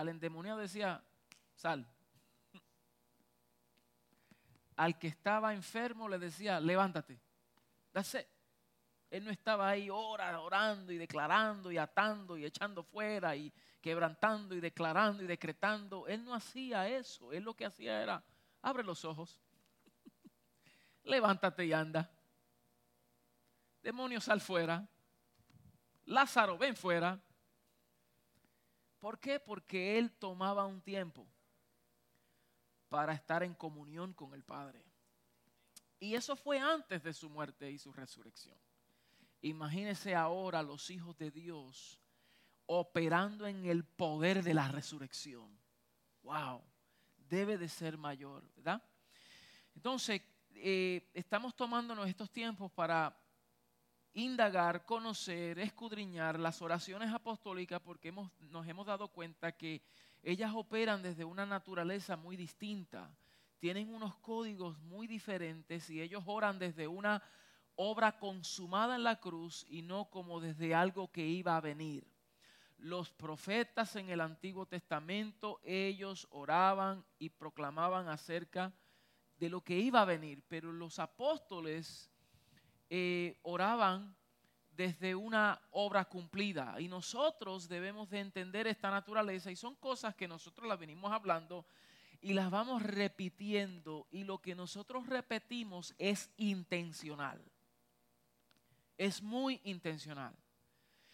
al endemoniado decía, sal. Al que estaba enfermo le decía, levántate. That's Él no estaba ahí orando y declarando y atando y echando fuera y quebrantando y declarando y decretando. Él no hacía eso. Él lo que hacía era, abre los ojos, levántate y anda. Demonio, sal fuera. Lázaro, ven fuera. ¿Por qué? Porque él tomaba un tiempo para estar en comunión con el Padre. Y eso fue antes de su muerte y su resurrección. Imagínese ahora los hijos de Dios operando en el poder de la resurrección. Wow, debe de ser mayor, ¿verdad? Entonces, eh, estamos tomándonos estos tiempos para indagar, conocer, escudriñar las oraciones apostólicas porque nos hemos dado cuenta que ellas operan desde una naturaleza muy distinta, tienen unos códigos muy diferentes y ellos oran desde una obra consumada en la cruz y no como desde algo que iba a venir. Los profetas en el Antiguo Testamento, ellos oraban y proclamaban acerca de lo que iba a venir, pero los apóstoles eh, oraban desde una obra cumplida. Y nosotros debemos de entender esta naturaleza y son cosas que nosotros las venimos hablando y las vamos repitiendo y lo que nosotros repetimos es intencional, es muy intencional.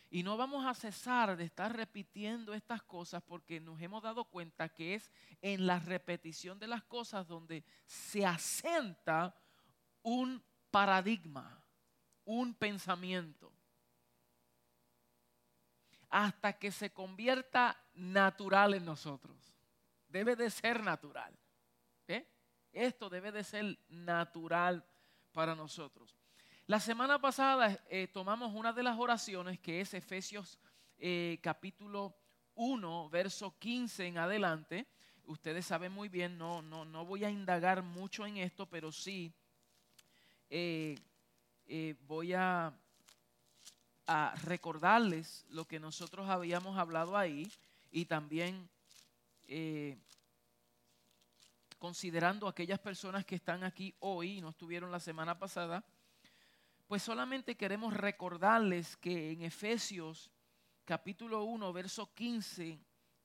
Y no vamos a cesar de estar repitiendo estas cosas porque nos hemos dado cuenta que es en la repetición de las cosas donde se asenta un paradigma, un pensamiento, hasta que se convierta natural en nosotros. Debe de ser natural. ¿eh? Esto debe de ser natural para nosotros. La semana pasada eh, tomamos una de las oraciones que es Efesios eh, capítulo 1, verso 15 en adelante. Ustedes saben muy bien, no, no, no voy a indagar mucho en esto, pero sí eh, voy a, recordarles lo que nosotros habíamos hablado ahí y también considerando aquellas personas que están aquí hoy y no estuvieron la semana pasada pues solamente queremos recordarles que en Efesios capítulo 1, verso 15,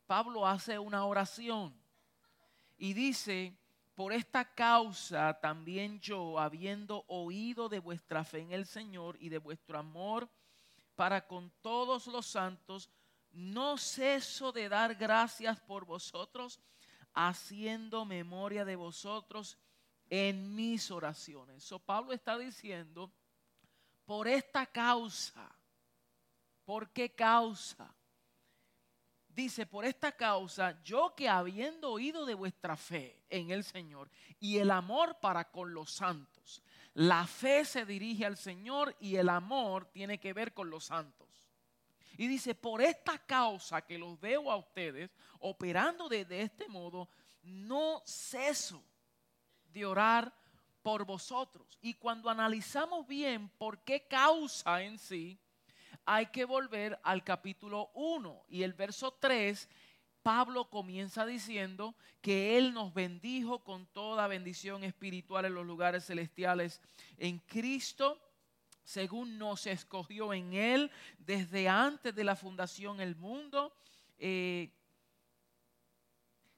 Pablo hace una oración y dice, por esta causa también yo, habiendo oído de vuestra fe en el Señor y de vuestro amor para con todos los santos, no ceso de dar gracias por vosotros, haciendo memoria de vosotros en mis oraciones. So Pablo está diciendo por esta causa. ¿Por qué causa? Dice, por esta causa, yo que habiendo oído de vuestra fe en el Señor y el amor para con los santos, la fe se dirige al Señor y el amor tiene que ver con los santos. Y dice, por esta causa que los veo a ustedes operando de, de este modo, no ceso de orar por vosotros. Y cuando analizamos bien por qué causa en sí, hay que volver al capítulo 1 y el verso 3. Pablo comienza diciendo que Él nos bendijo con toda bendición espiritual en los lugares celestiales en Cristo, según nos escogió en Él desde antes de la fundación del mundo. Eh,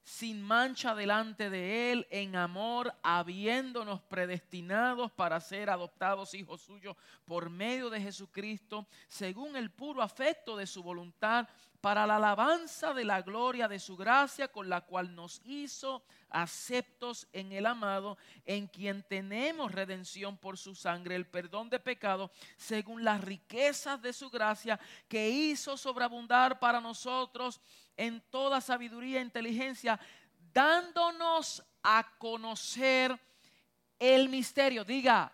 sin mancha delante de Él, en amor, habiéndonos predestinados para ser adoptados hijos suyos por medio de Jesucristo, según el puro afecto de su voluntad, para la alabanza de la gloria de su gracia, con la cual nos hizo aceptos en el amado, en quien tenemos redención por su sangre, el perdón de pecado, según las riquezas de su gracia, que hizo sobreabundar para nosotros en toda sabiduría e inteligencia, dándonos a conocer el misterio. Diga,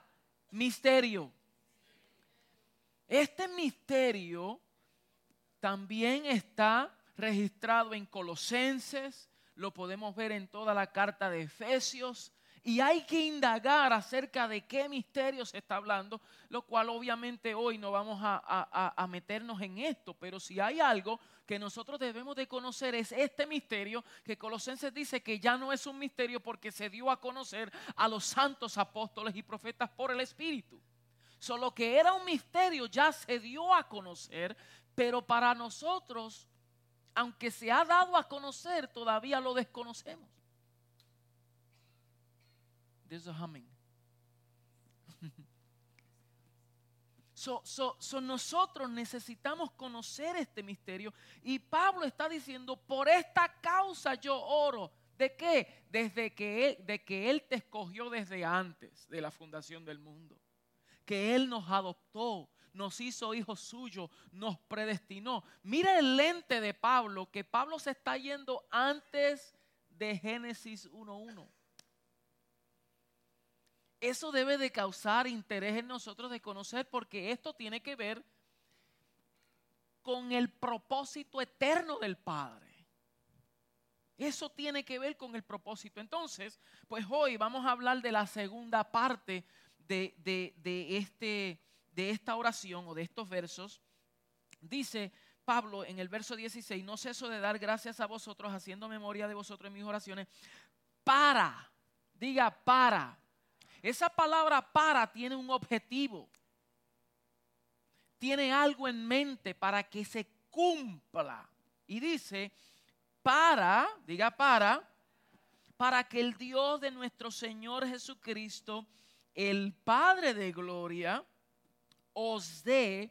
misterio. Este misterio también está registrado en Colosenses, lo podemos ver en toda la carta de Efesios, y hay que indagar acerca de qué misterio se está hablando, lo cual obviamente hoy no vamos a, meternos en esto, pero si hay algo que nosotros debemos de conocer es este misterio que Colosenses dice que ya no es un misterio porque se dio a conocer a los santos apóstoles y profetas por el Espíritu. Solo que era un misterio ya se dio a conocer, pero para nosotros, aunque se ha dado a conocer, todavía lo desconocemos. A humming. So, nosotros necesitamos conocer este misterio y Pablo está diciendo, por esta causa yo oro. ¿De qué? Desde que él, de que Él te escogió desde antes de la fundación del mundo. Que Él nos adoptó, nos hizo hijos suyos, nos predestinó. Mira el lente de Pablo, que Pablo se está yendo antes de Génesis 1.1 eso debe de causar interés en nosotros de conocer porque esto tiene que ver con el propósito eterno del Padre. Eso tiene que ver con el propósito. Entonces, pues hoy vamos a hablar de la segunda parte de, este, de esta oración o de estos versos. Dice Pablo en el verso 16, no ceso de dar gracias a vosotros, haciendo memoria de vosotros en mis oraciones, para, diga para, esa palabra para tiene un objetivo. Tiene algo en mente para que se cumpla. Y dice, para, diga para, para que el Dios de nuestro Señor Jesucristo, el Padre de Gloria, os dé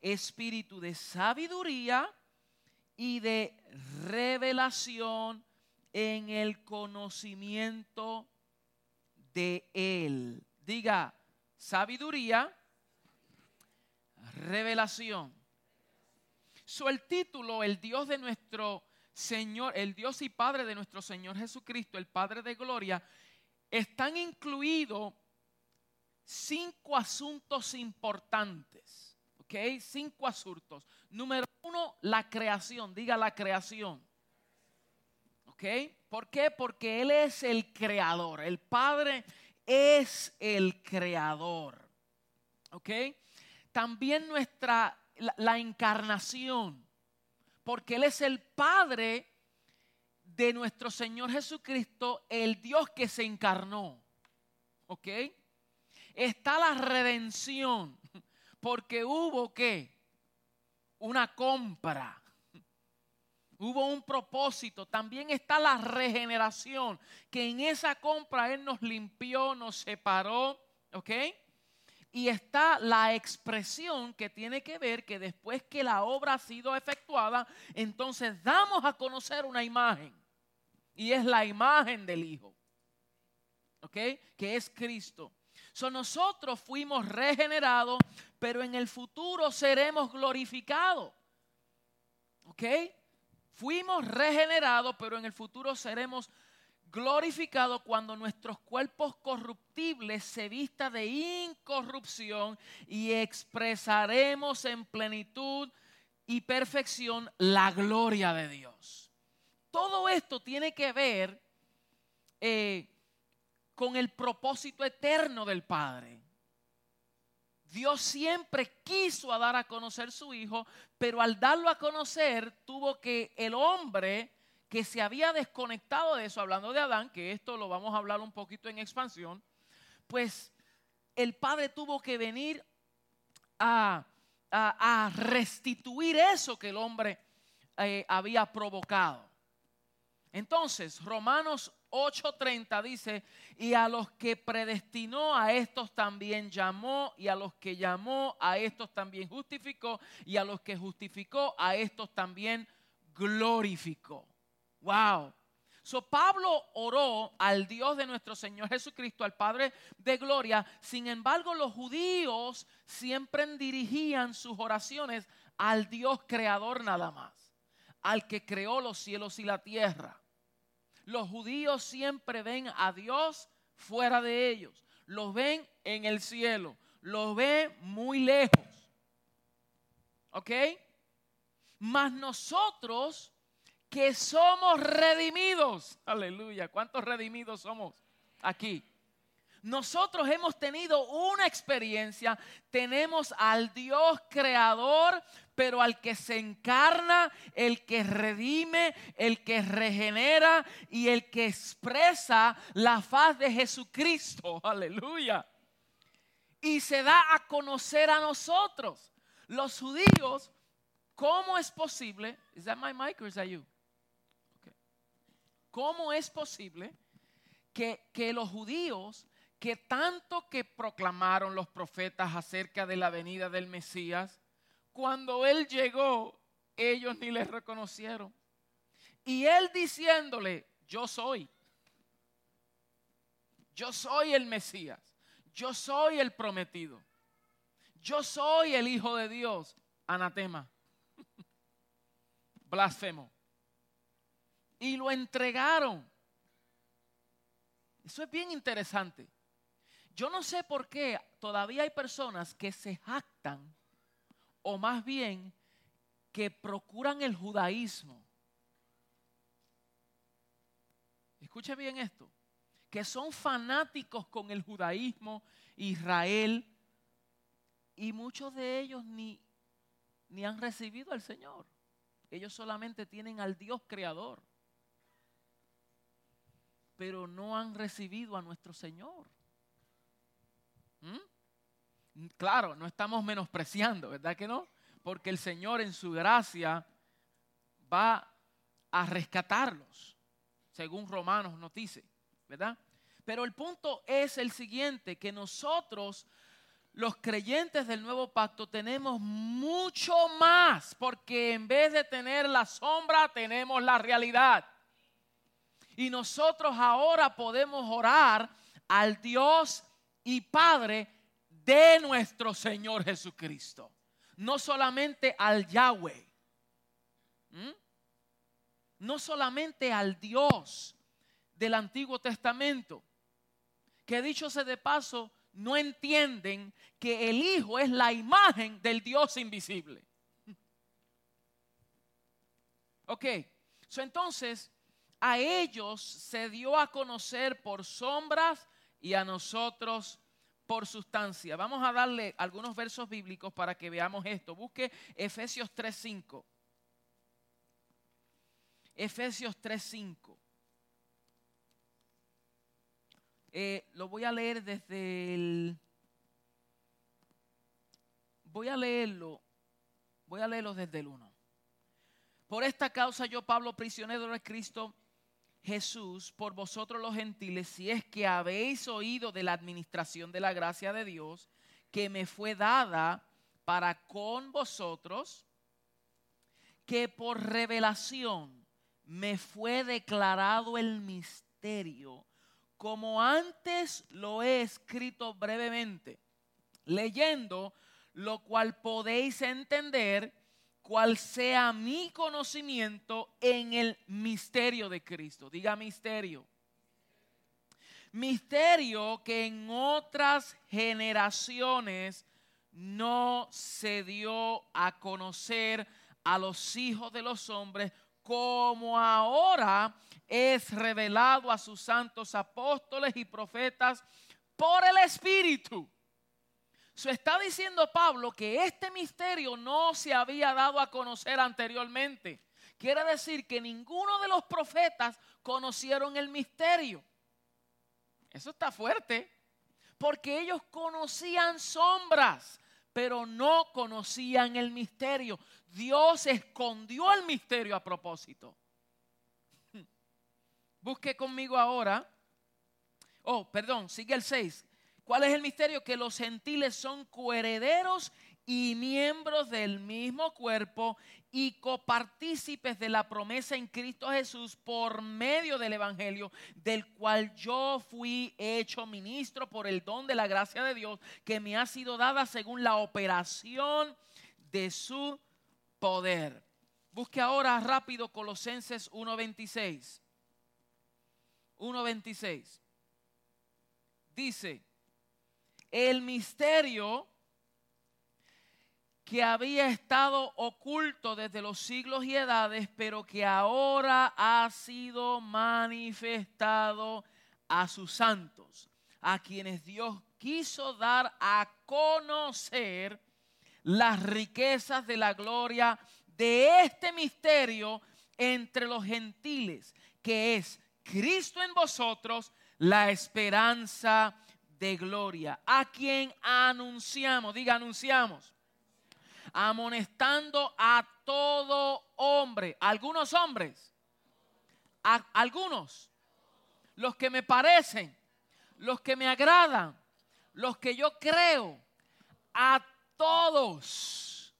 espíritu de sabiduría y de revelación en el conocimiento de Él. Diga, sabiduría, revelación. So, el título, el Dios de nuestro Señor, el Dios y Padre de nuestro Señor Jesucristo, el Padre de Gloria, están incluidos cinco asuntos importantes. ¿Ok? Cinco asuntos. Número uno, la creación. Diga la creación. ¿Ok? ¿Por qué? Porque Él es el creador. El Padre es el creador. ¿Ok? También nuestra, la, encarnación. Porque Él es el Padre de nuestro Señor Jesucristo, el Dios que se encarnó. ¿Ok? Está la redención. Porque hubo qué? Una compra Hubo un propósito. También está la regeneración, que en esa compra Él nos limpió, nos separó, ¿ok? Y está la expresión que tiene que ver que después que la obra ha sido efectuada, entonces damos a conocer una imagen. Y es la imagen del Hijo, ¿ok? Que es Cristo. So, nosotros fuimos regenerados, pero en el futuro seremos glorificados. ¿Ok? Fuimos regenerados, pero en el futuro seremos glorificados cuando nuestros cuerpos corruptibles se vista de incorrupción y expresaremos en plenitud y perfección la gloria de Dios. Todo esto tiene que ver eh, con el propósito eterno del Padre. Dios siempre quiso a dar a conocer su Hijo, pero al darlo a conocer tuvo que el hombre que se había desconectado de eso, hablando de Adán, que esto lo vamos a hablar un poquito en expansión, pues el Padre tuvo que venir a, restituir eso que el hombre eh, había provocado. Entonces, Romanos 8:30 dice, y a los que predestinó a estos también llamó, y a los que llamó a estos también justificó, y a los que justificó a estos también glorificó. Wow. So Pablo oró al Dios de nuestro Señor Jesucristo, al Padre de gloria. Sin embargo, los judíos siempre dirigían sus oraciones al Dios creador nada más, al que creó los cielos y la tierra. Los judíos siempre ven a Dios fuera de ellos. Los ven en el cielo. Los ven muy lejos. ¿Ok? Mas nosotros que somos redimidos. Aleluya. ¿Cuántos redimidos somos aquí? Nosotros hemos tenido una experiencia, tenemos al Dios creador, pero al que se encarna, el que redime, el que regenera y el que expresa la faz de Jesucristo. Aleluya. Y se da a conocer a nosotros. Los judíos, ¿cómo es posible? ¿Es that my mic or is that you? ¿Cómo es posible que, que los judíos que tanto que proclamaron los profetas acerca de la venida del Mesías, cuando Él llegó, ellos ni le reconocieron. Y Él diciéndole, yo soy, yo soy el Mesías, yo soy el prometido, yo soy el Hijo de Dios, anatema, blasfemo. Y lo entregaron. Eso es bien interesante. Yo no sé por qué todavía hay personas que se jactan, o más bien que procuran el judaísmo. Escuche bien esto, que son fanáticos con el judaísmo, Israel, y muchos de ellos ni, ni han recibido al Señor. Ellos solamente tienen al Dios creador, pero no han recibido a nuestro Señor. Claro, no estamos menospreciando, ¿verdad que no? Porque el Señor en su gracia va a rescatarlos, según Romanos nos dice, ¿verdad? Pero el punto es el siguiente, que nosotros, los creyentes del nuevo pacto, tenemos mucho más, porque en vez de tener la sombra, tenemos la realidad. Y nosotros ahora podemos orar al Dios y Padre de nuestro Señor Jesucristo. No solamente al Yahweh. No solamente al Dios del Antiguo Testamento. Que dicho sea de paso, no entienden que el Hijo es la imagen del Dios invisible. Ok, entonces a ellos se dio a conocer por sombras y a nosotros por sustancia. Vamos a darle algunos versos bíblicos para que veamos esto. Busque Efesios 3.5. Efesios 3.5. Eh, lo voy a leer desde el... Voy a leerlo. Voy a leerlo desde el 1. Por esta causa yo, Pablo, prisionero de Cristo, Jesús por vosotros los gentiles, si es que habéis oído de la administración de la gracia de Dios que me fue dada para con vosotros, que por revelación me fue declarado el misterio, como antes lo he escrito brevemente, leyendo, lo cual podéis entender cual sea mi conocimiento en el misterio de Cristo. Diga misterio. Misterio que en otras generaciones no se dio a conocer a los hijos de los hombres como ahora es revelado a sus santos apóstoles y profetas por el Espíritu. Se está diciendo Pablo que este misterio no se había dado a conocer anteriormente. Quiere decir que ninguno de los profetas conocieron el misterio. Eso está fuerte, porque ellos conocían sombras, pero no conocían el misterio. Dios escondió el misterio a propósito. Busque conmigo ahora. Oh, perdón, sigue el 6. ¿Cuál es el misterio? Que los gentiles son coherederos y miembros del mismo cuerpo y copartícipes de la promesa en Cristo Jesús por medio del Evangelio, del cual yo fui hecho ministro por el don de la gracia de Dios que me ha sido dada según la operación de su poder. Busque ahora rápido Colosenses 1.26. 1.26. Dice, el misterio que había estado oculto desde los siglos y edades, pero que ahora ha sido manifestado a sus santos, a quienes Dios quiso dar a conocer las riquezas de la gloria de este misterio entre los gentiles, que es Cristo en vosotros, la esperanza de gloria, a quien anunciamos, diga anunciamos, amonestando a todo hombre, algunos hombres, algunos, los que me parecen, los que me agradan, los que yo creo, a todos,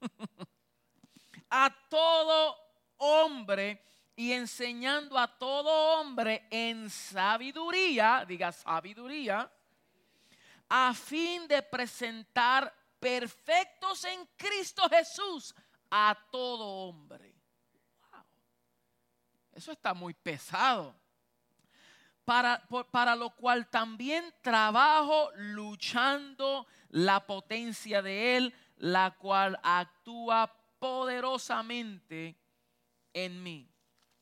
a todo hombre y enseñando a todo hombre en sabiduría, diga sabiduría, a fin de presentar perfectos en Cristo Jesús a todo hombre. Eso está muy pesado. Para, para, lo cual también trabajo luchando la potencia de Él, la cual actúa poderosamente en mí.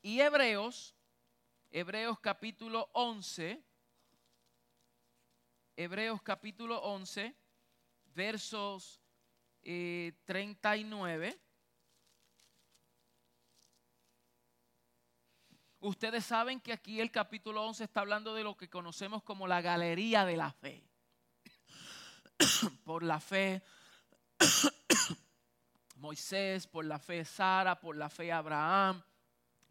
Y Hebreos, Hebreos capítulo 11, Hebreos capítulo 11, versos 39. Eh, Ustedes saben que aquí el capítulo 11 está hablando de lo que conocemos como la galería de la fe. por la fe Moisés, por la fe Sara, por la fe Abraham,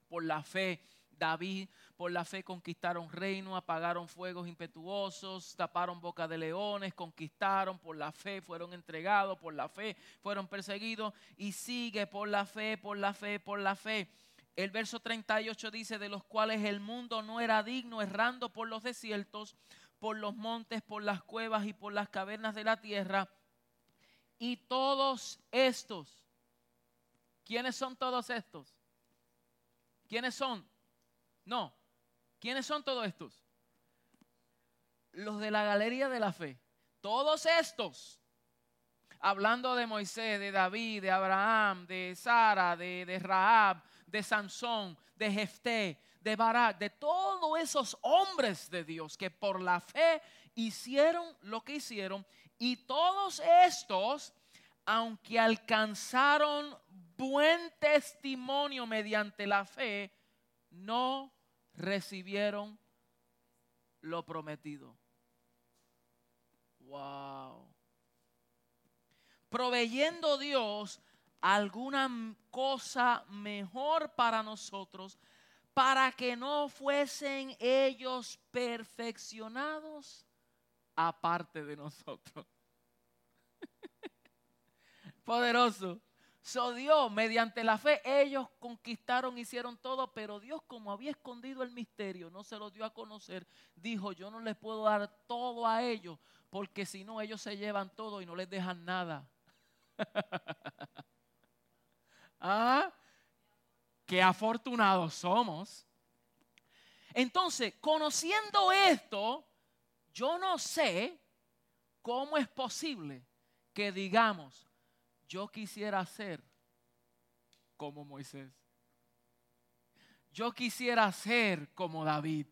por la fe David, por la fe conquistaron reino, apagaron fuegos impetuosos, taparon boca de leones, conquistaron, por la fe fueron entregados, por la fe fueron perseguidos y sigue por la fe, por la fe, por la fe. El verso 38 dice, de los cuales el mundo no era digno, errando por los desiertos, por los montes, por las cuevas y por las cavernas de la tierra. Y todos estos, ¿quiénes son todos estos? ¿Quiénes son? No, ¿Quiénes son todos estos? Los de la galería de la fe. Todos estos, hablando de Moisés, de David, de Abraham, de Sara, de, de Rahab, de Sansón, de Jefté, de Barak, de todos esos hombres de Dios que por la fe hicieron lo que hicieron. Y todos estos, aunque alcanzaron buen testimonio mediante la fe, no recibieron lo prometido. Wow. Proveyendo Dios alguna cosa mejor para nosotros, para que no fuesen ellos perfeccionados aparte de nosotros. Poderoso. So Dios, mediante la fe, ellos conquistaron, hicieron todo, pero Dios, como había escondido el misterio, no se lo dio a conocer, dijo, yo no les puedo dar todo a ellos, porque si no, ellos se llevan todo y no les dejan nada. ¿Ah? Qué afortunados somos. Entonces, conociendo esto, yo no sé cómo es posible que digamos, yo quisiera ser como Moisés. Yo quisiera ser como David.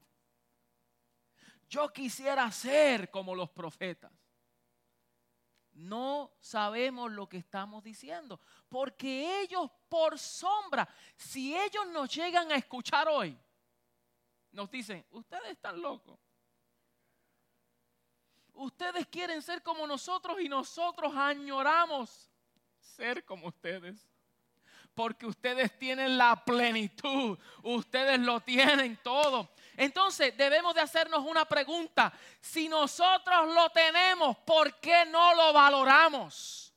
Yo quisiera ser como los profetas. No sabemos lo que estamos diciendo, porque ellos por sombra, si ellos nos llegan a escuchar hoy, nos dicen, ustedes están locos. Ustedes quieren ser como nosotros y nosotros añoramos ser como ustedes. Porque ustedes tienen la plenitud, ustedes lo tienen todo. Entonces debemos de hacernos una pregunta. Si nosotros lo tenemos, ¿por qué no lo valoramos?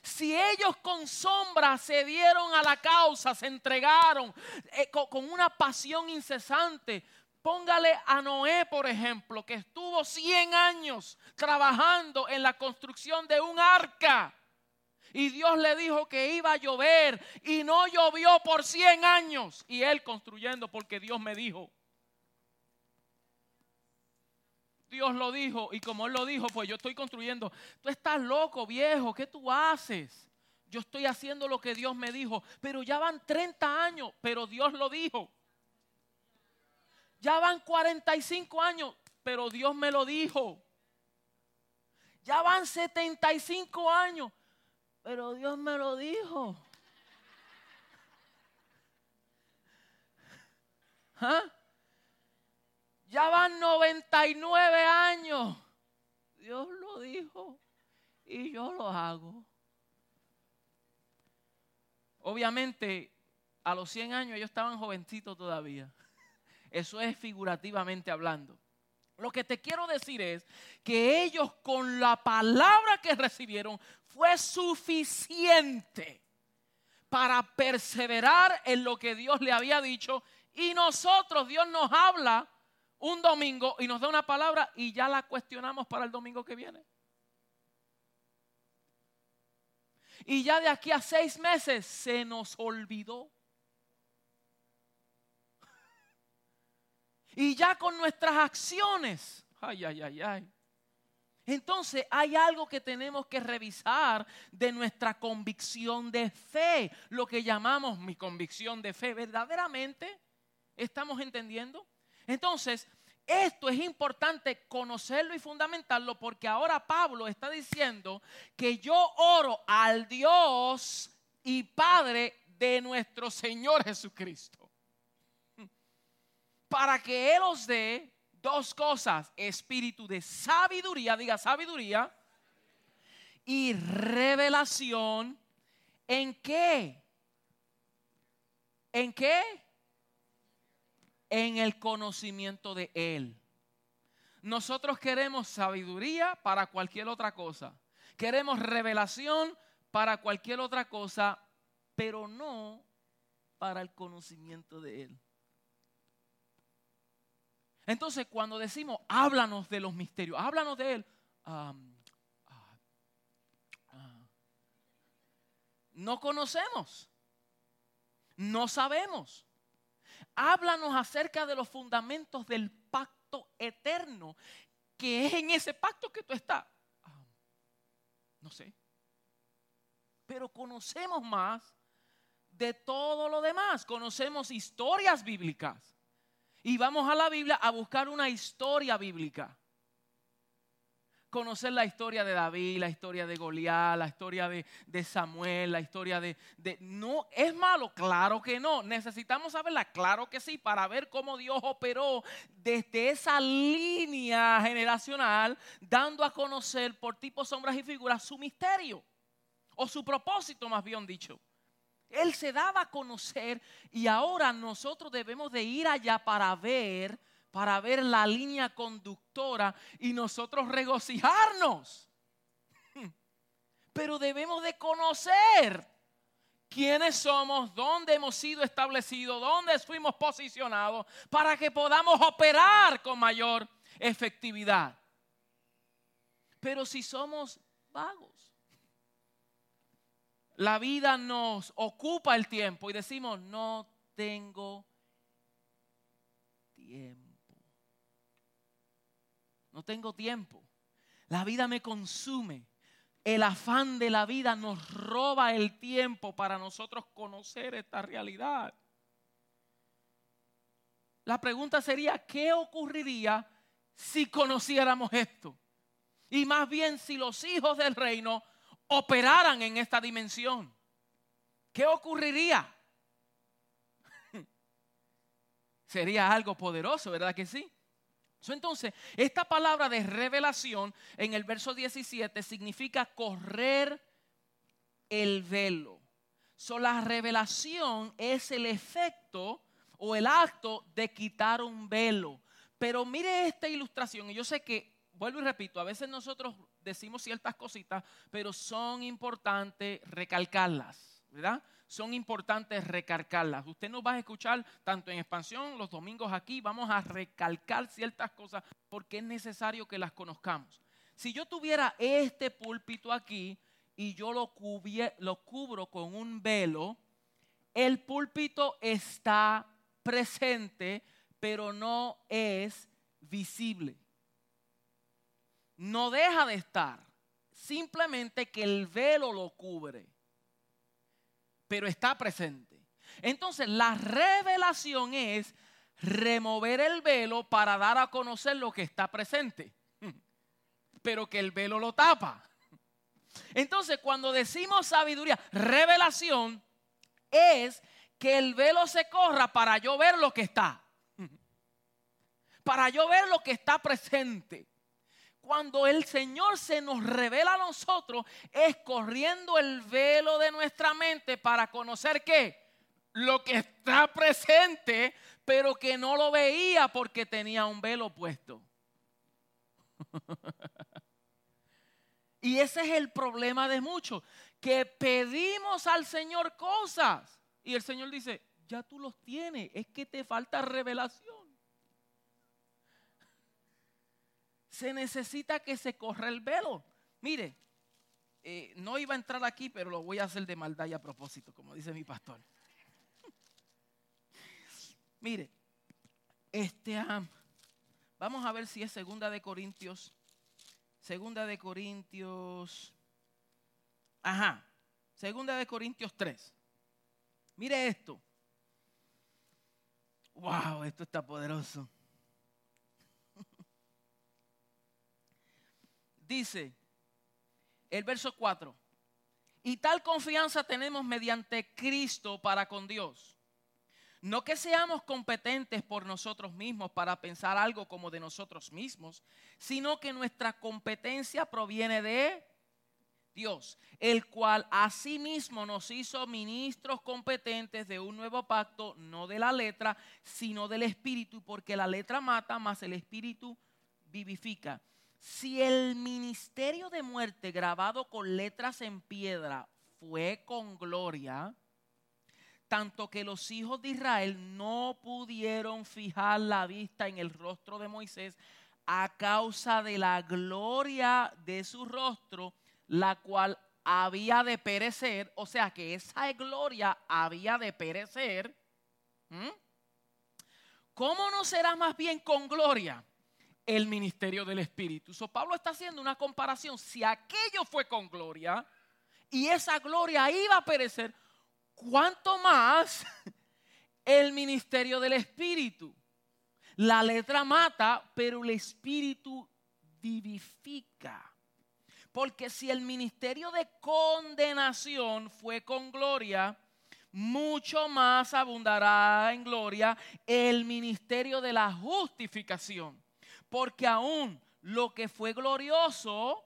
Si ellos con sombra se dieron a la causa, se entregaron eh, con, una pasión incesante, Póngale a Noé, por ejemplo, que estuvo 100 años trabajando en la construcción de un arca. Y Dios le dijo que iba a llover y no llovió por 100 años. Y él construyendo porque Dios me dijo. Dios lo dijo y como Él lo dijo, pues yo estoy construyendo. Tú estás loco, viejo, ¿qué tú haces? Yo estoy haciendo lo que Dios me dijo, pero ya van 30 años, pero Dios lo dijo. Ya van 45 años, pero Dios me lo dijo. Ya van 75 años, pero Dios me lo dijo. ¿Ah? Ya van 99 años. Dios lo dijo y yo lo hago. Obviamente, a los 100 años ellos estaban jovencitos todavía. Eso es figurativamente hablando. Lo que te quiero decir es que ellos con la palabra que recibieron fue suficiente para perseverar en lo que Dios le había dicho. Y nosotros, Dios nos habla un domingo y nos da una palabra y ya la cuestionamos para el domingo que viene. Y ya de aquí a seis meses se nos olvidó. Y ya con nuestras acciones, ay, ay, ay, ay. Entonces hay algo que tenemos que revisar de nuestra convicción de fe, lo que llamamos mi convicción de fe. ¿Verdaderamente estamos entendiendo? Entonces, esto es importante conocerlo y fundamentarlo porque ahora Pablo está diciendo que yo oro al Dios y Padre de nuestro Señor Jesucristo. Para que Él os dé dos cosas, espíritu de sabiduría, diga sabiduría, y revelación. ¿En qué? ¿En qué? en el conocimiento de Él. Nosotros queremos sabiduría para cualquier otra cosa. Queremos revelación para cualquier otra cosa, pero no para el conocimiento de Él. Entonces, cuando decimos, háblanos de los misterios, háblanos de Él, ah, ah, no conocemos, no sabemos háblanos acerca de los fundamentos del pacto eterno, que es en ese pacto que tú estás. Ah, no sé. Pero conocemos más de todo lo demás. Conocemos historias bíblicas. Y vamos a la Biblia a buscar una historia bíblica conocer la historia de David, la historia de Goliat, la historia de, Samuel, la historia de, de, No, ¿es malo? Claro que no. Necesitamos saberla, claro que sí, para ver cómo Dios operó desde esa línea generacional, dando a conocer por tipos, sombras y figuras su misterio, o su propósito más bien dicho. Él se daba a conocer y ahora nosotros debemos de ir allá para ver para ver la línea conductora y nosotros regocijarnos. Pero debemos de conocer quiénes somos, dónde hemos sido establecidos, dónde fuimos posicionados, para que podamos operar con mayor efectividad. Pero si somos vagos, la vida nos ocupa el tiempo y decimos, no tengo tiempo no tengo tiempo. La vida me consume. El afán de la vida nos roba el tiempo para nosotros conocer esta realidad. La pregunta sería, ¿qué ocurriría si conociéramos esto? Y más bien si los hijos del reino operaran en esta dimensión. ¿Qué ocurriría? Sería algo poderoso, ¿verdad que sí? Entonces, esta palabra de revelación en el verso 17 significa correr el velo. So, la revelación es el efecto o el acto de quitar un velo. Pero mire esta ilustración, y yo sé que, vuelvo y repito, a veces nosotros decimos ciertas cositas, pero son importantes recalcarlas, ¿verdad? son importantes recalcarlas. Usted nos va a escuchar tanto en expansión, los domingos aquí, vamos a recalcar ciertas cosas porque es necesario que las conozcamos. Si yo tuviera este púlpito aquí y yo lo, lo cubro con un velo, el púlpito está presente, pero no es visible. No deja de estar, simplemente que el velo lo cubre pero está presente. Entonces, la revelación es remover el velo para dar a conocer lo que está presente, pero que el velo lo tapa. Entonces, cuando decimos sabiduría, revelación, es que el velo se corra para yo ver lo que está. Para yo ver lo que está presente. Cuando el Señor se nos revela a nosotros, es corriendo el velo de nuestra mente para conocer qué? Lo que está presente, pero que no lo veía porque tenía un velo puesto. y ese es el problema de muchos, que pedimos al Señor cosas y el Señor dice, ya tú los tienes, es que te falta revelación. Se necesita que se corra el velo. Mire, eh, no iba a entrar aquí, pero lo voy a hacer de maldad y a propósito, como dice mi pastor. Mire, este, vamos a ver si es segunda de Corintios, segunda de Corintios, ajá, segunda de Corintios 3. Mire esto. Wow, esto está poderoso. Dice el verso 4. Y tal confianza tenemos mediante Cristo para con Dios. No que seamos competentes por nosotros mismos para pensar algo como de nosotros mismos, sino que nuestra competencia proviene de Dios, el cual asimismo nos hizo ministros competentes de un nuevo pacto, no de la letra, sino del espíritu, porque la letra mata, más el espíritu vivifica. Si el ministerio de muerte grabado con letras en piedra fue con gloria, tanto que los hijos de Israel no pudieron fijar la vista en el rostro de Moisés a causa de la gloria de su rostro, la cual había de perecer, o sea que esa gloria había de perecer. ¿Cómo no será más bien con gloria el ministerio del Espíritu? So, Pablo está haciendo una comparación. Si aquello fue con gloria y esa gloria iba a perecer, ¿cuánto más el ministerio del Espíritu? La letra mata, pero el Espíritu vivifica. Porque si el ministerio de condenación fue con gloria, mucho más abundará en gloria el ministerio de la justificación. Porque aún lo que fue glorioso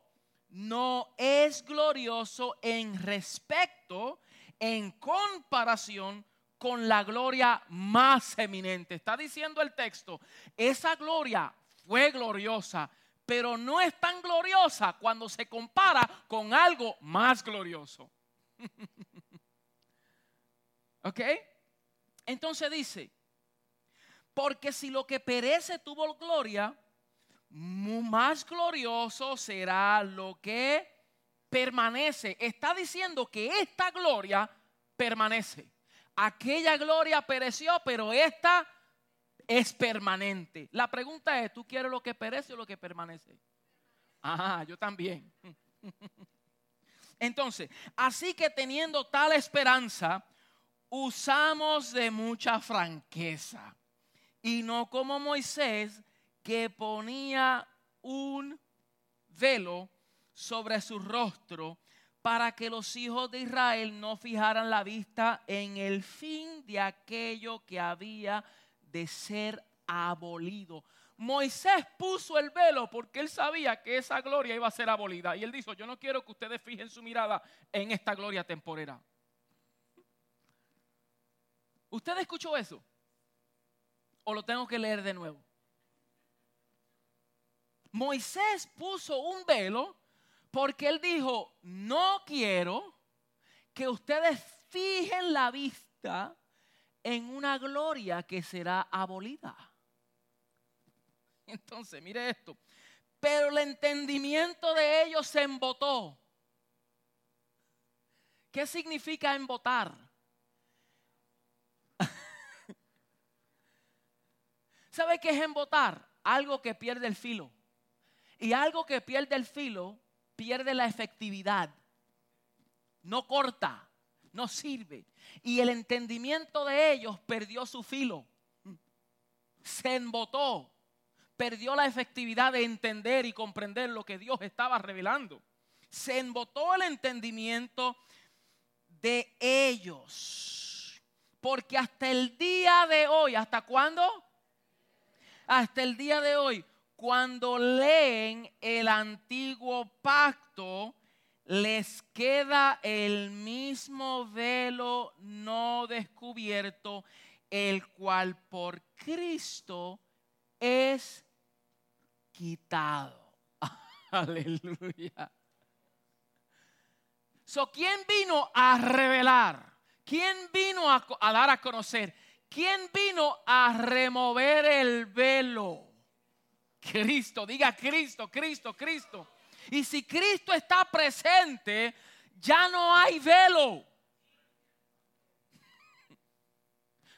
no es glorioso en respecto, en comparación con la gloria más eminente. Está diciendo el texto, esa gloria fue gloriosa, pero no es tan gloriosa cuando se compara con algo más glorioso. ¿Ok? Entonces dice, porque si lo que perece tuvo gloria, más glorioso será lo que permanece. Está diciendo que esta gloria permanece. Aquella gloria pereció, pero esta es permanente. La pregunta es, ¿tú quieres lo que perece o lo que permanece? Ajá, yo también. Entonces, así que teniendo tal esperanza, usamos de mucha franqueza. Y no como Moisés, que ponía un velo sobre su rostro para que los hijos de Israel no fijaran la vista en el fin de aquello que había de ser abolido. Moisés puso el velo porque él sabía que esa gloria iba a ser abolida. Y él dijo, yo no quiero que ustedes fijen su mirada en esta gloria temporera. ¿Usted escuchó eso? ¿O lo tengo que leer de nuevo? Moisés puso un velo porque él dijo, no quiero que ustedes fijen la vista en una gloria que será abolida. Entonces, mire esto. Pero el entendimiento de ellos se embotó. ¿Qué significa embotar? ¿Sabe qué es embotar? Algo que pierde el filo. Y algo que pierde el filo pierde la efectividad. No corta no sirve. Y el entendimiento de ellos perdió su filo. se embotó, perdió la efectividad de entender y comprender lo que Dios estaba revelando. Se embotó el entendimiento de ellos. Porque hasta el día de hoy, ¿hasta cuándo? Hasta el día de hoy, cuando leen el antiguo pacto, les queda el mismo velo no descubierto, el cual por Cristo es quitado. Aleluya. So, ¿quién vino a revelar? ¿Quién vino a, a, dar a conocer? ¿Quién vino a remover el velo? Cristo, diga Cristo, Cristo, Cristo. Y si Cristo está presente, ya no hay velo.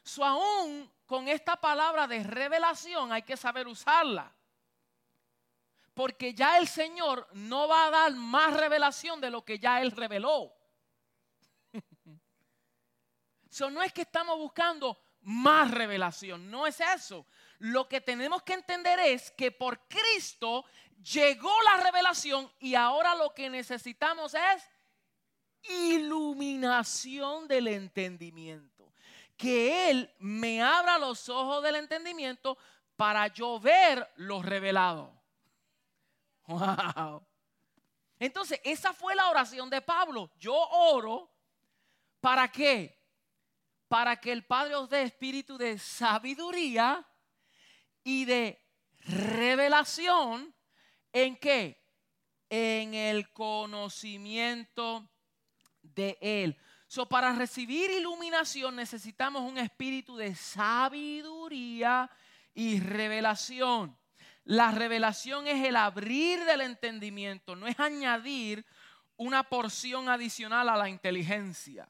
So, aún con esta palabra de revelación hay que saber usarla. Porque ya el Señor no va a dar más revelación de lo que ya Él reveló. Eso no es que estamos buscando más revelación, no es eso. Lo que tenemos que entender es que por Cristo llegó la revelación y ahora lo que necesitamos es iluminación del entendimiento. Que Él me abra los ojos del entendimiento para yo ver lo revelado. Wow. Entonces, esa fue la oración de Pablo. Yo oro para qué? Para que el Padre os dé espíritu de sabiduría y de revelación ¿En qué? En el conocimiento de Él. So, para recibir iluminación necesitamos un espíritu de sabiduría y revelación. La revelación es el abrir del entendimiento, no es añadir una porción adicional a la inteligencia.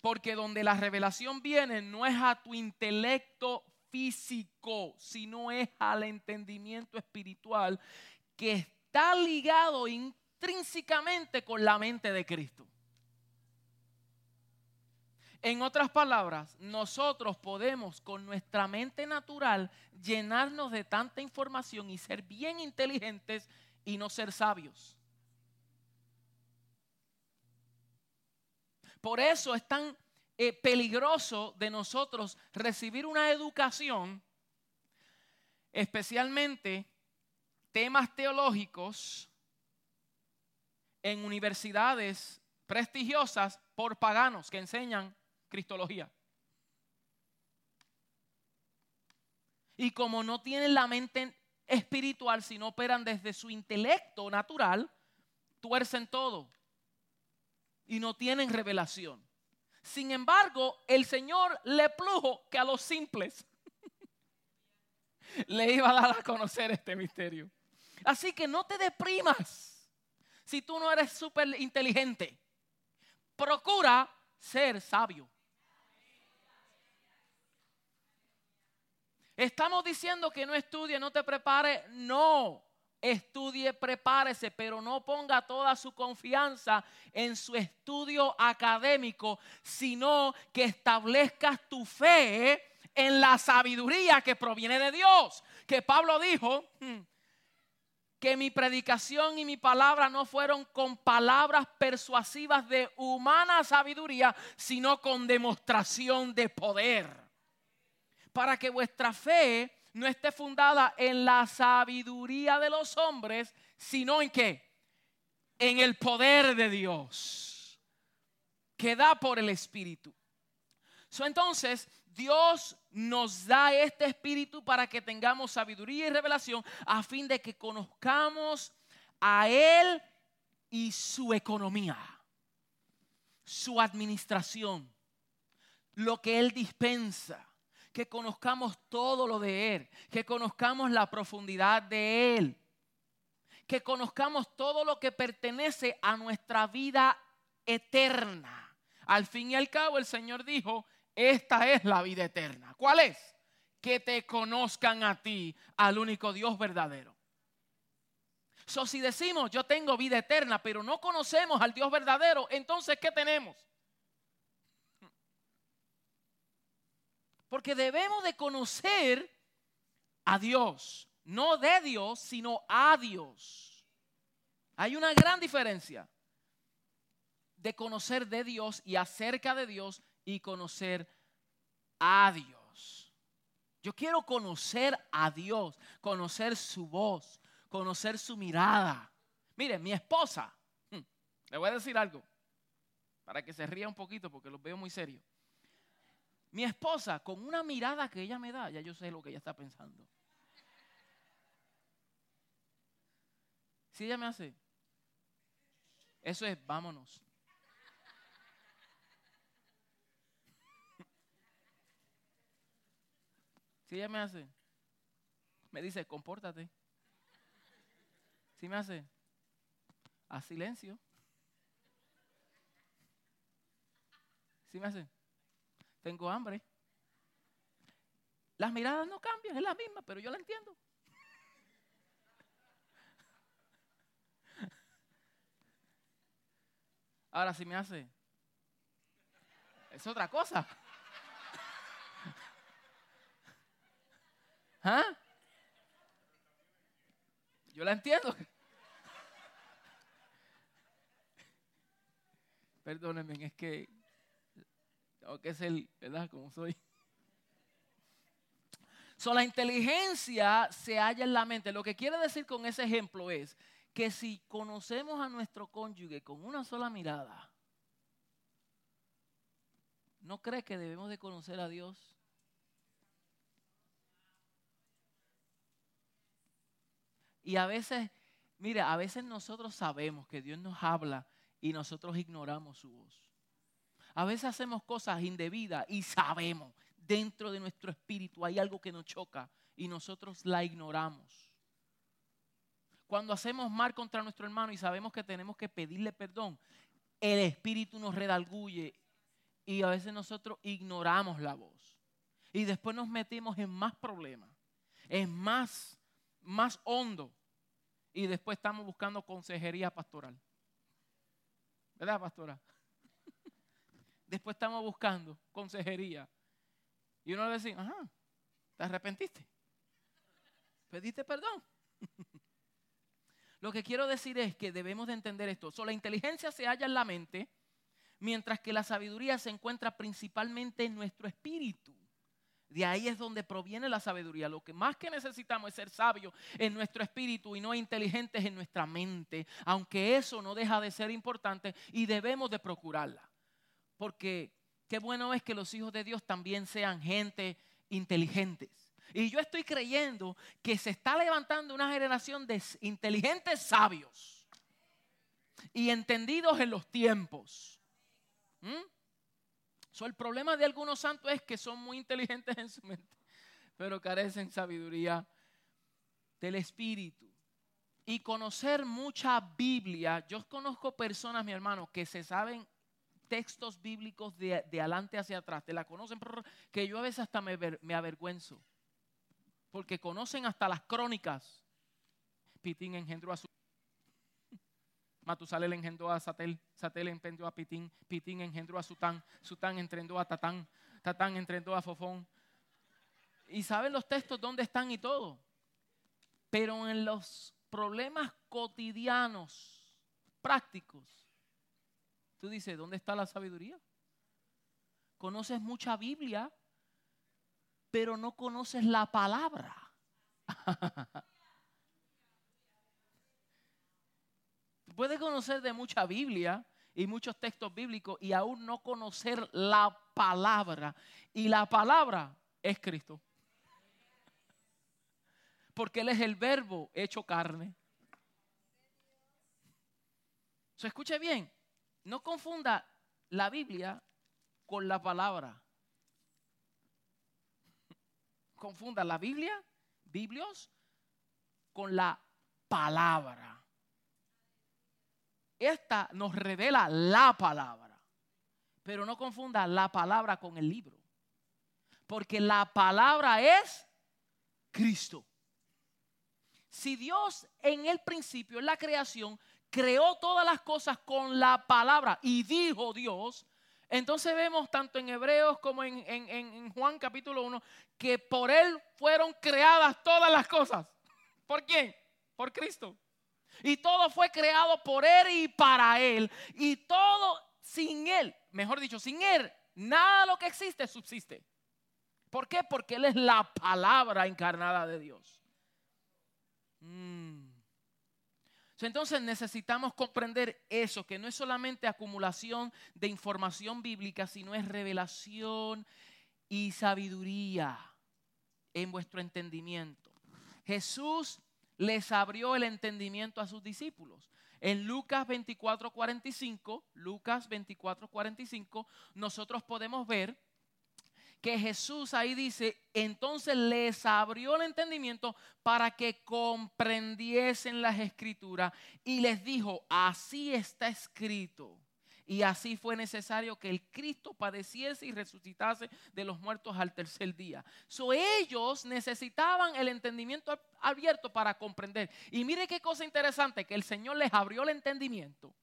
Porque donde la revelación viene no es a tu intelecto físico, sino es al entendimiento espiritual que está ligado intrínsecamente con la mente de Cristo. En otras palabras, nosotros podemos con nuestra mente natural llenarnos de tanta información y ser bien inteligentes y no ser sabios. Por eso es tan eh, peligroso de nosotros recibir una educación, especialmente temas teológicos en universidades prestigiosas por paganos que enseñan cristología. Y como no tienen la mente espiritual, sino operan desde su intelecto natural, tuercen todo y no tienen revelación. Sin embargo, el Señor le plujo que a los simples le iba a dar a conocer este misterio. Así que no te deprimas si tú no eres súper inteligente. Procura ser sabio. Estamos diciendo que no estudie, no te prepare. No, estudie, prepárese, pero no ponga toda su confianza en su estudio académico, sino que establezcas tu fe en la sabiduría que proviene de Dios. Que Pablo dijo, hmm, que mi predicación y mi palabra no fueron con palabras persuasivas de humana sabiduría, sino con demostración de poder. Para que vuestra fe no esté fundada en la sabiduría de los hombres, sino en qué? En el poder de Dios, que da por el Espíritu. entonces, Dios nos da este espíritu para que tengamos sabiduría y revelación a fin de que conozcamos a Él y su economía, su administración, lo que Él dispensa, que conozcamos todo lo de Él, que conozcamos la profundidad de Él, que conozcamos todo lo que pertenece a nuestra vida eterna. Al fin y al cabo el Señor dijo, esta es la vida eterna. ¿Cuál es? Que te conozcan a ti, al único Dios verdadero. So, si decimos yo tengo vida eterna, pero no conocemos al Dios verdadero, entonces ¿qué tenemos? Porque debemos de conocer a Dios. No de Dios, sino a Dios. Hay una gran diferencia de conocer de Dios y acerca de Dios y conocer a Dios. Yo quiero conocer a Dios, conocer su voz, conocer su mirada. Mire, mi esposa, hmm, le voy a decir algo, para que se ría un poquito porque los veo muy serios. Mi esposa, con una mirada que ella me da, ya yo sé lo que ella está pensando. Si ella me hace, eso es, vámonos. Si ella me hace, me dice, compórtate. Si me hace, a silencio. Si me hace, tengo hambre. Las miradas no cambian, es la misma, pero yo la entiendo. Ahora si me hace, es otra cosa. ¿Ah? Yo la entiendo. Perdónenme, es que tengo que ser, ¿verdad? Como soy. So, la inteligencia se halla en la mente. Lo que quiere decir con ese ejemplo es que si conocemos a nuestro cónyuge con una sola mirada, ¿no cree que debemos de conocer a Dios? Y a veces, mire, a veces nosotros sabemos que Dios nos habla y nosotros ignoramos su voz. A veces hacemos cosas indebidas y sabemos, dentro de nuestro espíritu hay algo que nos choca y nosotros la ignoramos. Cuando hacemos mal contra nuestro hermano y sabemos que tenemos que pedirle perdón, el espíritu nos redalguye y a veces nosotros ignoramos la voz. Y después nos metemos en más problemas, en más, más hondo. Y después estamos buscando consejería pastoral. ¿Verdad, pastora? Después estamos buscando consejería. Y uno le dice, ajá, ¿te arrepentiste? ¿Pediste perdón? Lo que quiero decir es que debemos de entender esto. La inteligencia se halla en la mente, mientras que la sabiduría se encuentra principalmente en nuestro espíritu. De ahí es donde proviene la sabiduría. Lo que más que necesitamos es ser sabios en nuestro espíritu y no inteligentes en nuestra mente, aunque eso no deja de ser importante y debemos de procurarla. Porque qué bueno es que los hijos de Dios también sean gente inteligentes. Y yo estoy creyendo que se está levantando una generación de inteligentes sabios y entendidos en los tiempos. ¿Mm? el problema de algunos santos es que son muy inteligentes en su mente, pero carecen sabiduría del Espíritu. Y conocer mucha Biblia, yo conozco personas, mi hermano, que se saben textos bíblicos de, adelante hacia atrás, te la conocen, que yo a veces hasta me, me avergüenzo porque conocen hasta las crónicas. Pitín engendró a su Matusalel engendró a Satel, Satel engendró a Pitín, Pitín engendró a Sután, Sután engendró a Tatán, Tatán engendró a Fofón. Y saben los textos dónde están y todo. Pero en los problemas cotidianos, prácticos, tú dices, ¿dónde está la sabiduría? Conoces mucha Biblia, pero no conoces la palabra. Puedes conocer de mucha Biblia y muchos textos bíblicos y aún no conocer la palabra. Y la palabra es Cristo. Porque Él es el verbo hecho carne. Se escuche bien, no confunda la Biblia con la palabra confunda la Biblia, Biblios, con la palabra. Esta nos revela la palabra, pero no confunda la palabra con el libro, porque la palabra es Cristo. Si Dios en el principio, en la creación, creó todas las cosas con la palabra y dijo Dios, Entonces vemos tanto en Hebreos como en, en, Juan capítulo 1 que por Él fueron creadas todas las cosas. ¿Por quién? Por Cristo. Y todo fue creado por Él y para Él. Y todo sin Él, mejor dicho, sin Él, nada de lo que existe subsiste. ¿Por qué? Porque Él es la palabra encarnada de Dios. Mm. Entonces necesitamos comprender eso, que no es solamente acumulación de información bíblica, sino es revelación y sabiduría en vuestro entendimiento. Jesús les abrió el entendimiento a sus discípulos. En Lucas 24, 45, Lucas 24, 45, nosotros podemos ver que Jesús ahí dice, entonces les abrió el entendimiento para que comprendiesen las escrituras y les dijo, así está escrito. Y así fue necesario que el Cristo padeciese y resucitase de los muertos al tercer día. So, ellos necesitaban el entendimiento abierto para comprender. Y mire qué cosa interesante, que el Señor les abrió el entendimiento,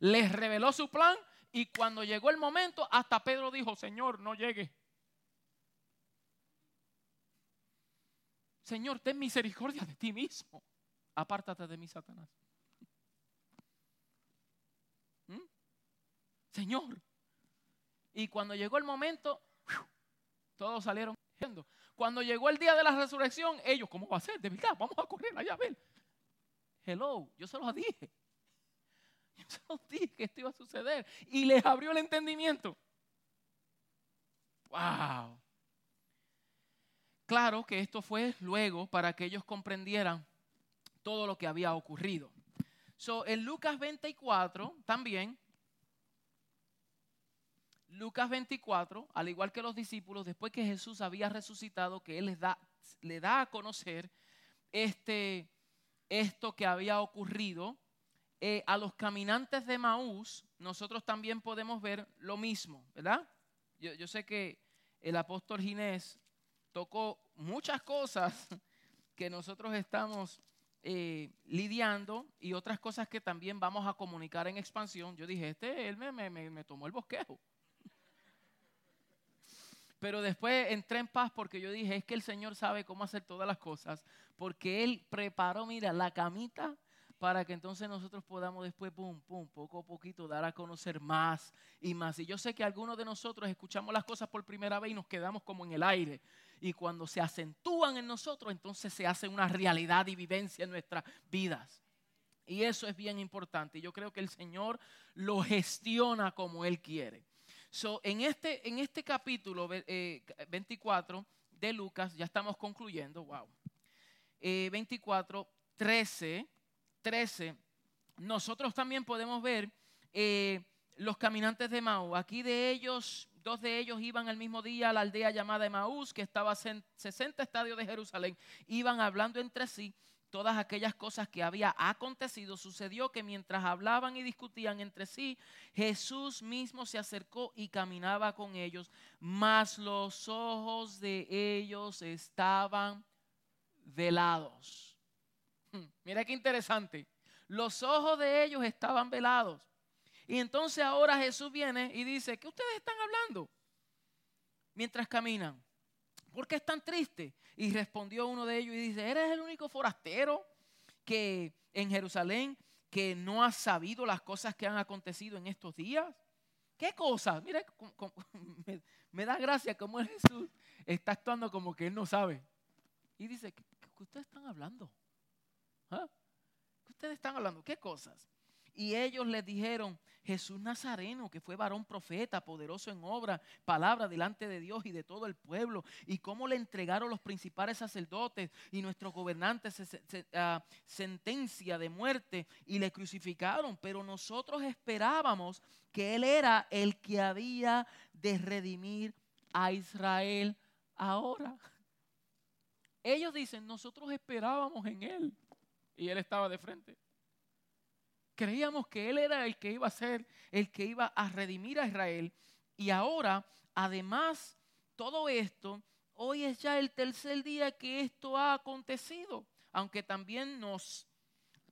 les reveló su plan y cuando llegó el momento, hasta Pedro dijo, Señor, no llegue. Señor, ten misericordia de ti mismo. Apártate de mí, Satanás. ¿Mm? Señor. Y cuando llegó el momento, todos salieron corriendo. Cuando llegó el día de la resurrección, ellos, ¿cómo va a ser? De verdad, vamos a correr allá a ver. Hello, yo se los dije. Yo se los dije que esto iba a suceder. Y les abrió el entendimiento. Wow. Claro que esto fue luego para que ellos comprendieran todo lo que había ocurrido. So, en Lucas 24 también, Lucas 24, al igual que los discípulos, después que Jesús había resucitado, que Él les da, le da a conocer este, esto que había ocurrido, eh, a los caminantes de Maús, nosotros también podemos ver lo mismo, ¿verdad? Yo, yo sé que el apóstol Ginés tocó muchas cosas que nosotros estamos eh, lidiando y otras cosas que también vamos a comunicar en expansión. Yo dije, este, él me, me, me tomó el bosquejo. Pero después entré en paz porque yo dije, es que el Señor sabe cómo hacer todas las cosas, porque Él preparó, mira, la camita para que entonces nosotros podamos después, pum, pum, poco a poquito dar a conocer más y más. Y yo sé que algunos de nosotros escuchamos las cosas por primera vez y nos quedamos como en el aire y cuando se acentúan en nosotros, entonces se hace una realidad y vivencia en nuestras vidas. Y eso es bien importante. Yo creo que el Señor lo gestiona como Él quiere. So, en, este, en este capítulo 24 eh, de Lucas, ya estamos concluyendo, wow. 24, 13, 13, nosotros también podemos ver eh, los caminantes de Mau. Aquí de ellos Dos de ellos iban el mismo día a la aldea llamada Emaús, que estaba a 60 estadios de Jerusalén. Iban hablando entre sí todas aquellas cosas que había acontecido. Sucedió que mientras hablaban y discutían entre sí, Jesús mismo se acercó y caminaba con ellos, mas los ojos de ellos estaban velados. Mira qué interesante. Los ojos de ellos estaban velados. Y entonces ahora Jesús viene y dice, ¿qué ustedes están hablando? Mientras caminan. ¿Por qué están tristes? Y respondió uno de ellos y dice, ¿eres el único forastero que en Jerusalén que no ha sabido las cosas que han acontecido en estos días? ¿Qué cosas? Mira, me, da gracia cómo Jesús está actuando como que él no sabe. Y dice, ¿qué, ustedes están hablando? ¿Ah? ¿Qué ustedes están hablando? ¿Qué cosas? Y ellos les dijeron, Jesús Nazareno, que fue varón profeta, poderoso en obra, palabra delante de Dios y de todo el pueblo, y cómo le entregaron los principales sacerdotes y nuestros gobernantes ah, sentencia de muerte y le crucificaron, pero nosotros esperábamos que Él era el que había de redimir a Israel ahora. Ellos dicen, nosotros esperábamos en Él y Él estaba de frente. Creíamos que Él era el que iba a ser, el que iba a redimir a Israel. Y ahora, además, todo esto, hoy es ya el tercer día que esto ha acontecido. Aunque también nos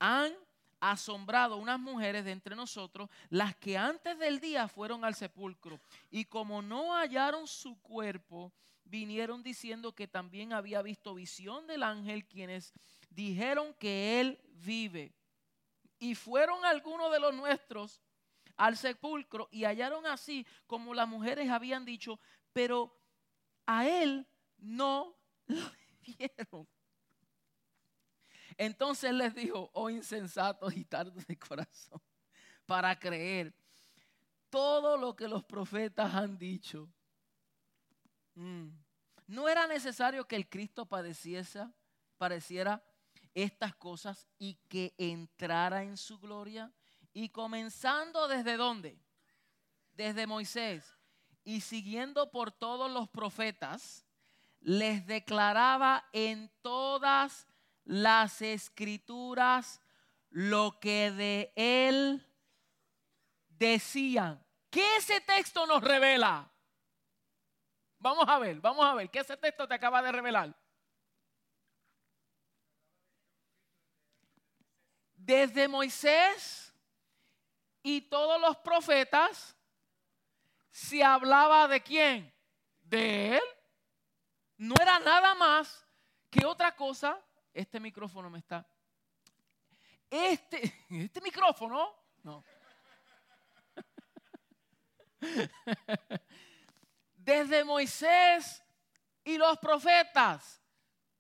han asombrado unas mujeres de entre nosotros, las que antes del día fueron al sepulcro. Y como no hallaron su cuerpo, vinieron diciendo que también había visto visión del ángel, quienes dijeron que él vive. Y fueron algunos de los nuestros al sepulcro y hallaron así como las mujeres habían dicho, pero a él no lo vieron. Entonces les dijo, oh insensatos y tardos de corazón, para creer todo lo que los profetas han dicho. Mm. No era necesario que el Cristo padeciese, pareciera estas cosas y que entrara en su gloria. Y comenzando desde dónde? Desde Moisés. Y siguiendo por todos los profetas, les declaraba en todas las escrituras lo que de él decían. ¿Qué ese texto nos revela? Vamos a ver, vamos a ver, ¿qué ese texto te acaba de revelar? Desde Moisés y todos los profetas se hablaba de quién? De él. No era nada más que otra cosa este micrófono me está... Este, este micrófono, no. Desde Moisés y los profetas,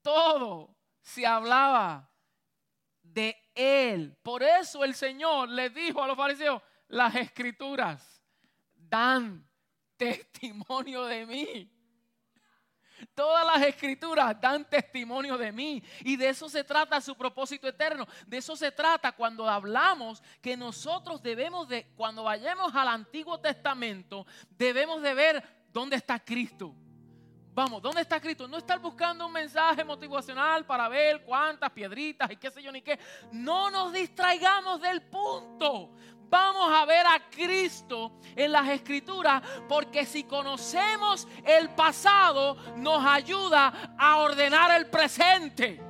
todo se hablaba de él. Por eso el Señor le dijo a los fariseos, las escrituras dan testimonio de mí. Todas las escrituras dan testimonio de mí y de eso se trata su propósito eterno. De eso se trata cuando hablamos que nosotros debemos de, cuando vayamos al Antiguo Testamento, debemos de ver dónde está Cristo. Vamos, ¿dónde está Cristo? No estar buscando un mensaje motivacional para ver cuántas piedritas y qué sé yo ni qué. No nos distraigamos del punto vamos a ver a Cristo en las escrituras, porque si conocemos el pasado, nos ayuda a ordenar el presente.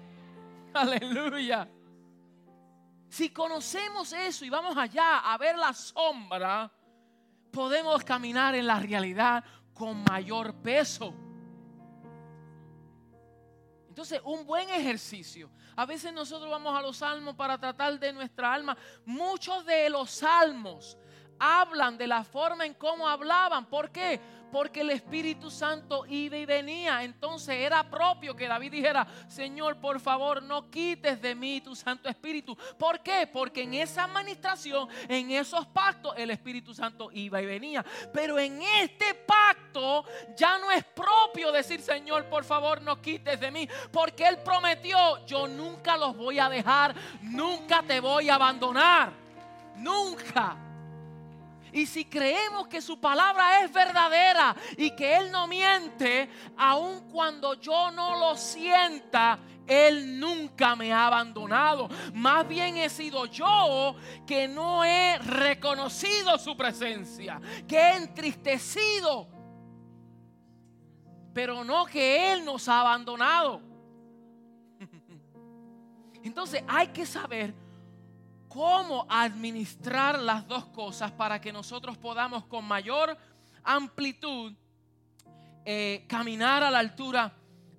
Aleluya. Si conocemos eso y vamos allá a ver la sombra, podemos caminar en la realidad con mayor peso. Entonces, un buen ejercicio. A veces nosotros vamos a los salmos para tratar de nuestra alma. Muchos de los salmos hablan de la forma en cómo hablaban. ¿Por qué? porque el Espíritu Santo iba y venía. Entonces era propio que David dijera, Señor, por favor, no quites de mí tu Santo Espíritu. ¿Por qué? Porque en esa administración, en esos pactos, el Espíritu Santo iba y venía. Pero en este pacto ya no es propio decir, Señor, por favor, no quites de mí. Porque Él prometió, yo nunca los voy a dejar, nunca te voy a abandonar. Nunca. Y si creemos que su palabra es verdadera y que Él no miente, aun cuando yo no lo sienta, Él nunca me ha abandonado. Más bien he sido yo que no he reconocido su presencia, que he entristecido. Pero no que Él nos ha abandonado. Entonces hay que saber cómo administrar las dos cosas para que nosotros podamos con mayor amplitud eh, caminar a la altura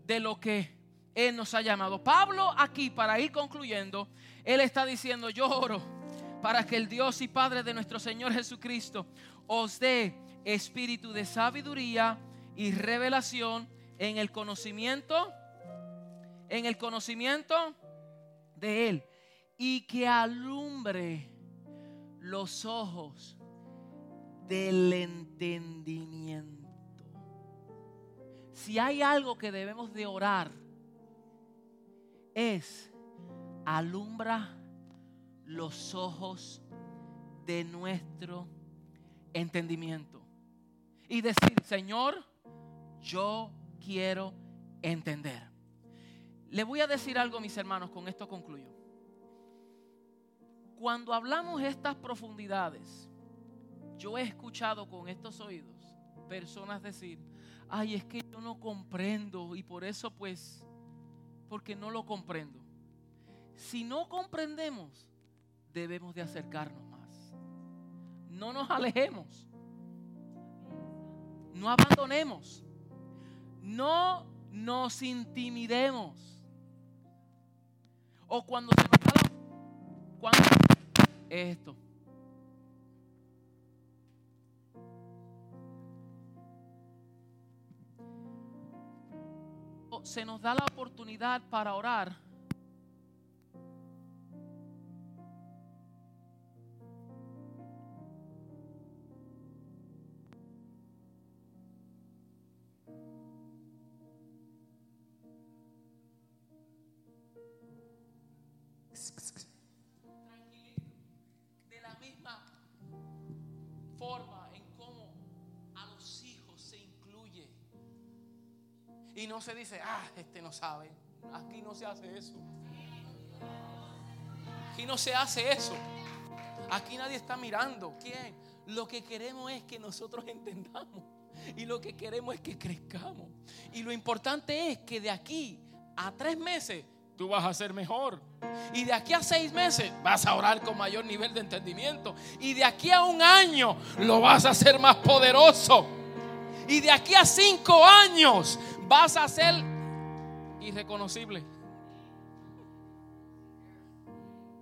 de lo que Él nos ha llamado. Pablo aquí, para ir concluyendo, Él está diciendo, yo oro para que el Dios y Padre de nuestro Señor Jesucristo os dé espíritu de sabiduría y revelación en el conocimiento, en el conocimiento de Él y que alumbre los ojos del entendimiento. Si hay algo que debemos de orar, es alumbra los ojos de nuestro entendimiento. Y decir, Señor, yo quiero entender. Le voy a decir algo, mis hermanos, con esto concluyo. Cuando hablamos estas profundidades, yo he escuchado con estos oídos personas decir, ay, es que yo no comprendo y por eso pues, porque no lo comprendo. Si no comprendemos, debemos de acercarnos más. No nos alejemos. No abandonemos. No nos intimidemos. O cuando se cuando esto. Se nos da la oportunidad para orar Y no se dice, ah, este no sabe. Aquí no se hace eso. Aquí no se hace eso. Aquí nadie está mirando. ¿Quién? Lo que queremos es que nosotros entendamos. Y lo que queremos es que crezcamos. Y lo importante es que de aquí a tres meses tú vas a ser mejor. Y de aquí a seis meses vas a orar con mayor nivel de entendimiento. Y de aquí a un año lo vas a hacer más poderoso. Y de aquí a cinco años vas a ser irreconocible.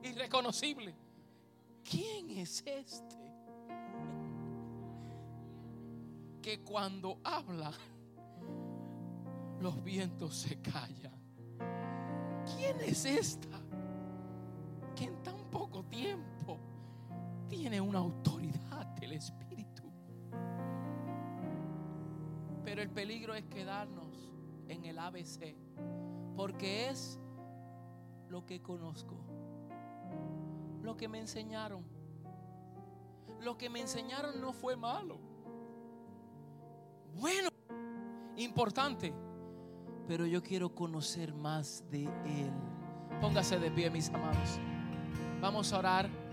Irreconocible. ¿Quién es este? Que cuando habla, los vientos se callan. ¿Quién es esta? Que en tan poco tiempo tiene una autoridad del Espíritu. Pero el peligro es quedarnos en el ABC, porque es lo que conozco, lo que me enseñaron. Lo que me enseñaron no fue malo. Bueno, importante, pero yo quiero conocer más de Él. Póngase de pie, mis amados. Vamos a orar.